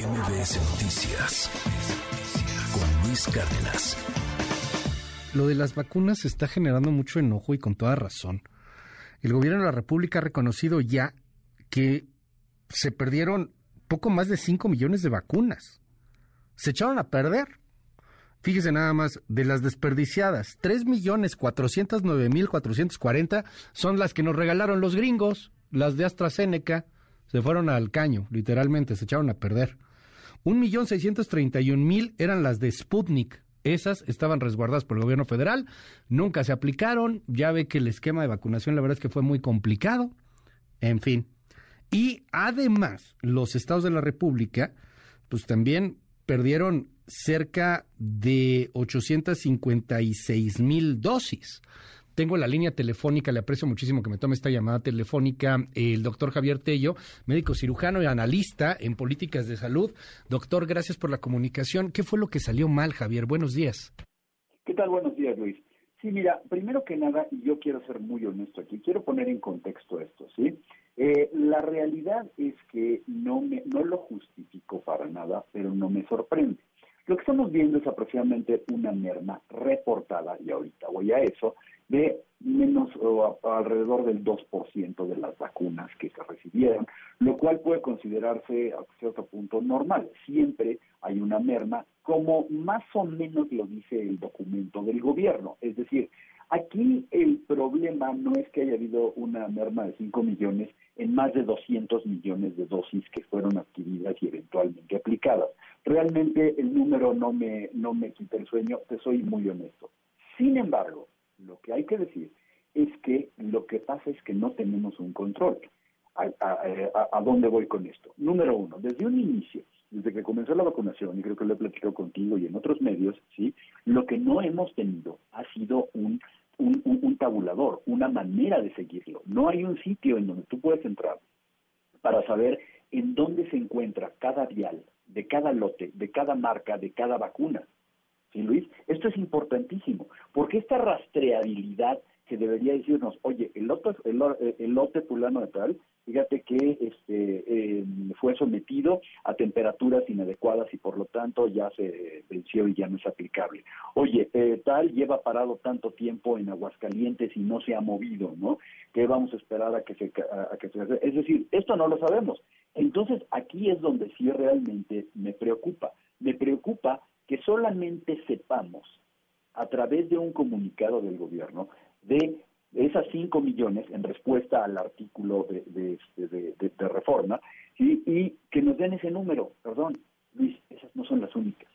MBS Noticias con Luis Cárdenas. Lo de las vacunas está generando mucho enojo y con toda razón. El gobierno de la República ha reconocido ya que se perdieron poco más de 5 millones de vacunas. Se echaron a perder. Fíjese nada más, de las desperdiciadas, 3 millones 409 mil 440 son las que nos regalaron los gringos, las de AstraZeneca. Se fueron al caño, literalmente, se echaron a perder. Un millón seiscientos treinta y un mil eran las de Sputnik. Esas estaban resguardadas por el gobierno federal, nunca se aplicaron. Ya ve que el esquema de vacunación, la verdad es que fue muy complicado. En fin. Y además, los estados de la República, pues también perdieron cerca de 856 mil dosis. Tengo la línea telefónica, le aprecio muchísimo que me tome esta llamada telefónica, el doctor Javier Tello, médico cirujano y analista en políticas de salud. Doctor, gracias por la comunicación. ¿Qué fue lo que salió mal, Javier? Buenos días. ¿Qué tal? Buenos días, Luis. Sí, mira, primero que nada, y yo quiero ser muy honesto aquí, quiero poner en contexto esto, ¿sí? Eh, la realidad es que no, me, no lo justifico para nada, pero no me sorprende. Lo que estamos viendo es aproximadamente una merma reportada, y ahorita voy a eso, de menos o alrededor del 2% de las vacunas que se recibieron, lo cual puede considerarse a cierto punto normal. Siempre hay una merma, como más o menos lo dice el documento del gobierno. Es decir, aquí el problema no es que haya habido una merma de 5 millones en más de 200 millones de dosis que fueron adquiridas y eventualmente aplicadas. Realmente el número no me, no me quita el sueño, te soy muy honesto. Sin embargo, lo que hay que decir es que lo que pasa es que no tenemos un control. ¿A, dónde voy con esto? Número uno, desde un inicio, desde que comenzó la vacunación, y creo que lo he platicado contigo y en otros medios, ¿sí? lo que no hemos tenido ha sido un, un, un tabulador, una manera de seguirlo. No hay un sitio en donde tú puedes entrar para saber en dónde se encuentra cada vial, de cada lote, de cada marca, de cada vacuna. ¿Sí, Luis? Esto es importantísimo, porque esta rastreabilidad que debería decirnos, oye, el lote, el, lote fulano de tal, fíjate que este em, fue sometido a temperaturas inadecuadas y por lo tanto ya se venció y ya no es aplicable. Oye, eh, tal lleva parado tanto tiempo en Aguascalientes y no se ha movido, ¿no? ¿Qué vamos a esperar a que se, a que se Es decir, esto no lo sabemos. Entonces, aquí es donde sí realmente me preocupa. Me preocupa solamente sepamos a través de un comunicado del gobierno de esas 5 millones en respuesta al artículo de, este, reforma y que nos den ese número. Perdón, Luis, esas no son las únicas.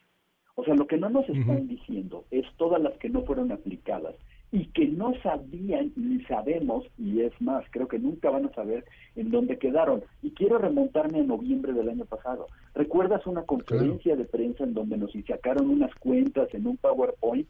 O sea, lo que no nos están diciendo es todas las que no fueron aplicadas y que no sabían ni sabemos, y es más, creo que nunca van a saber en dónde quedaron. Y quiero remontarme a noviembre del año pasado. ¿Recuerdas una conferencia de prensa en donde nos sacaron unas cuentas en un PowerPoint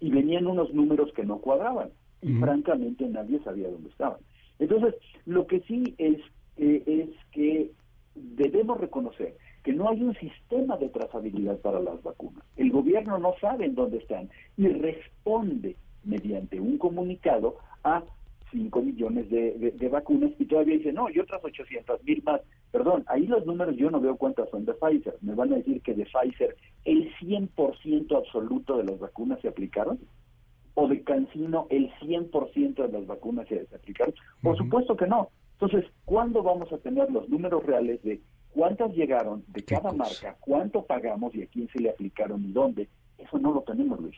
y venían unos números que no cuadraban? Y francamente nadie sabía dónde estaban. Entonces, lo que sí es, eh, es que debemos reconocer que no hay un sistema de trazabilidad para las vacunas. El gobierno no sabe en dónde están y responde mediante un comunicado a 5 millones de, vacunas y todavía dice, no, y otras 800 mil más. Perdón, ahí los números yo no veo cuántas son de Pfizer. ¿Me van a decir que de Pfizer el 100% absoluto de las vacunas se aplicaron? ¿O de Cancino el 100% de las vacunas se, aplicaron? Por supuesto que no. Entonces, ¿cuándo vamos a tener los números reales de cuántas llegaron de cada marca, cuánto pagamos y a quién se le aplicaron y dónde? No lo tenemos, Luis.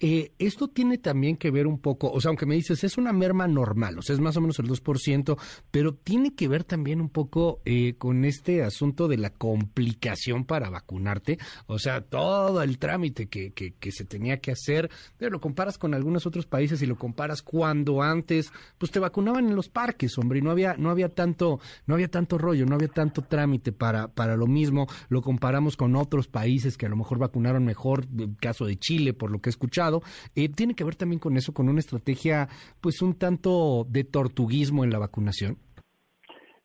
Eh, esto tiene también que ver un poco, o sea, aunque me dices, es una merma normal, o sea, es más o menos el 2%, pero tiene que ver también un poco eh, con este asunto de la complicación para vacunarte, o sea, todo el trámite que, que, que se tenía que hacer, pero lo comparas con algunos otros países y lo comparas cuando antes, pues te vacunaban en los parques, hombre, y no había, no había tanto, no había tanto rollo, no había tanto trámite para, para lo mismo, lo comparamos con otros países que a lo mejor vacunaron mejor, caso de Chile, por lo que he escuchado, eh, tiene que ver también con eso, con una estrategia, pues un tanto de tortuguismo en la vacunación.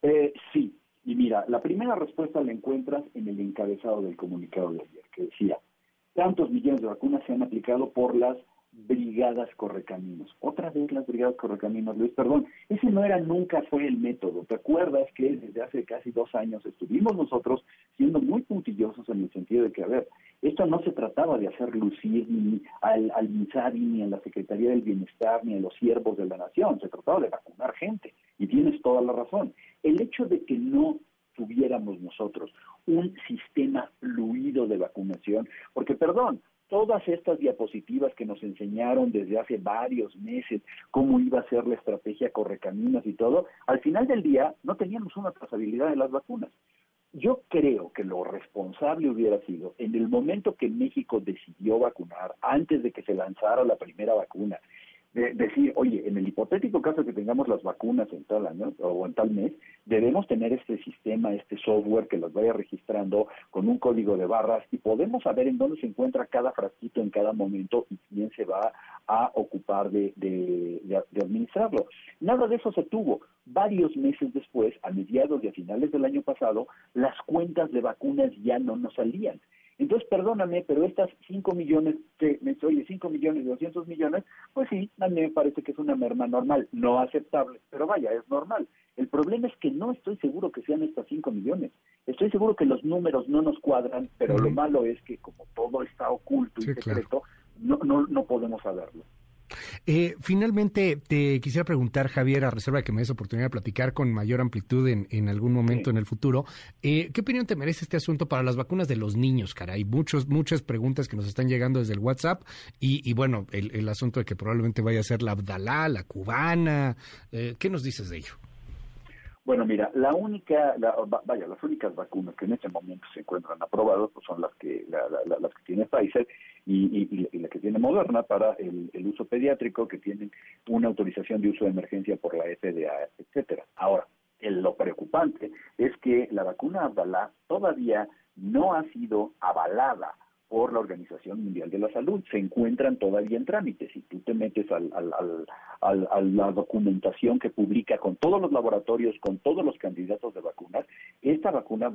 Eh, sí, y mira, la primera respuesta la encuentras en el encabezado del comunicado de ayer, que decía, tantos millones de vacunas se han aplicado por las brigadas correcaminos. Otra vez las brigadas correcaminos, Luis, perdón, ese no era, nunca fue el método. ¿Te acuerdas que desde hace casi dos años estuvimos nosotros siendo muy puntuales de que, a ver, esto no se trataba de hacer lucir ni al, al ni a la Secretaría del Bienestar, ni a los siervos de la nación, se trataba de vacunar gente, y tienes toda la razón. El hecho de que no tuviéramos nosotros un sistema fluido de vacunación, porque perdón, todas estas diapositivas que nos enseñaron desde hace varios meses cómo iba a ser la estrategia Correcaminos y todo, al final del día no teníamos una trazabilidad de las vacunas. Yo creo que lo responsable hubiera sido, en el momento que México decidió vacunar, antes de que se lanzara la primera vacuna, decir, oye, en el hipotético caso que tengamos las vacunas en tal año o en tal mes, debemos tener este sistema, este software que las vaya registrando con un código de barras y podemos saber en dónde se encuentra cada frasquito en cada momento y quién se va a ocupar de, de, de administrarlo. Nada de eso se tuvo. Varios meses después, a mediados y a finales del año pasado, las cuentas de vacunas ya no nos salían. Entonces, perdóname, pero estas 5 millones, que me oye, 5 millones, 200 millones, pues sí, a mí me parece que es una merma normal, no aceptable, pero vaya, es normal. El problema es que no estoy seguro que sean estas 5 millones. Estoy seguro que los números no nos cuadran, pero lo malo es que como todo está oculto y secreto, no, no, no podemos saberlo. Eh, finalmente, te quisiera preguntar, Javier, a reserva de que me des oportunidad de platicar con mayor amplitud en, en algún momento en el futuro, eh, ¿qué opinión te merece este asunto para las vacunas de los niños, caray? Muchos, muchas preguntas que nos están llegando desde el WhatsApp y, y bueno, el, el, asunto de que probablemente vaya a ser la Abdalá, la cubana. Eh, ¿Qué nos dices de ello? Bueno, mira, la única, vaya, las únicas vacunas que en este momento se encuentran aprobadas pues son las que las que tiene Pfizer y, y, la que tiene Moderna para el, uso pediátrico, que tienen una autorización de uso de emergencia por la FDA, etcétera. Ahora, lo preocupante es que la vacuna Abdala todavía no ha sido avalada por la Organización Mundial de la Salud. Se encuentran todavía en trámite. Si tú te metes al, al, a la documentación que publica con todos los laboratorios, con todos los candidatos de vacunas, esta vacuna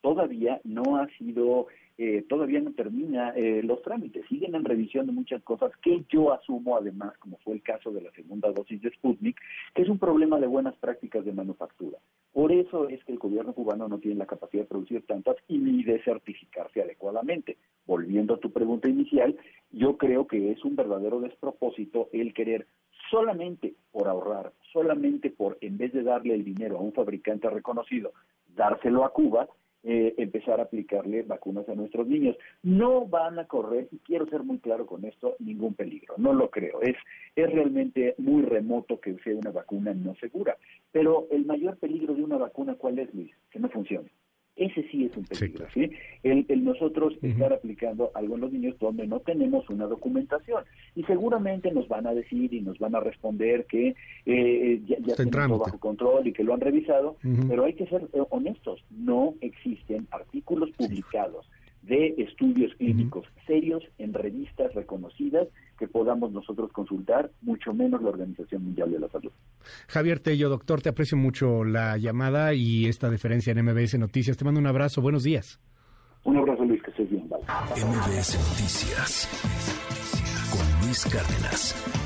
todavía no ha sido, eh, todavía no termina eh, los trámites. Siguen en revisión de muchas cosas que yo asumo, además, como fue el caso de la segunda dosis de Sputnik, que es un problema de buenas prácticas de manufactura. Por eso es que el gobierno cubano no tiene la capacidad de producir tantas y ni de certificarse adecuadamente. Volviendo a tu pregunta inicial, yo creo que es un verdadero despropósito el querer solamente por ahorrar, solamente por, en vez de darle el dinero a un fabricante reconocido, dárselo a Cuba, eh, empezar a aplicarle vacunas a nuestros niños. No van a correr, y quiero ser muy claro con esto, ningún peligro, no lo creo. Es, es realmente muy remoto que sea una vacuna no segura. Pero el mayor peligro de una vacuna, ¿cuál es, Luis? Que no funcione. Ese sí es un peligro, ¿sí? El, nosotros estar aplicando algo en los niños donde no tenemos una documentación. Y seguramente nos van a decir y nos van a responder que eh, eh ya, ya tienen todo bajo control y que lo han revisado, pero hay que ser eh, honestos. No existen artículos publicados de estudios clínicos serios en revistas reconocidas que podamos nosotros consultar, mucho menos la Organización Mundial de la Salud. Javier Tello, doctor, te aprecio mucho la llamada y esta deferencia en MBS Noticias. Te mando un abrazo, buenos días. Un abrazo, Luis, que estés bien. MBS Noticias con Luis Cárdenas.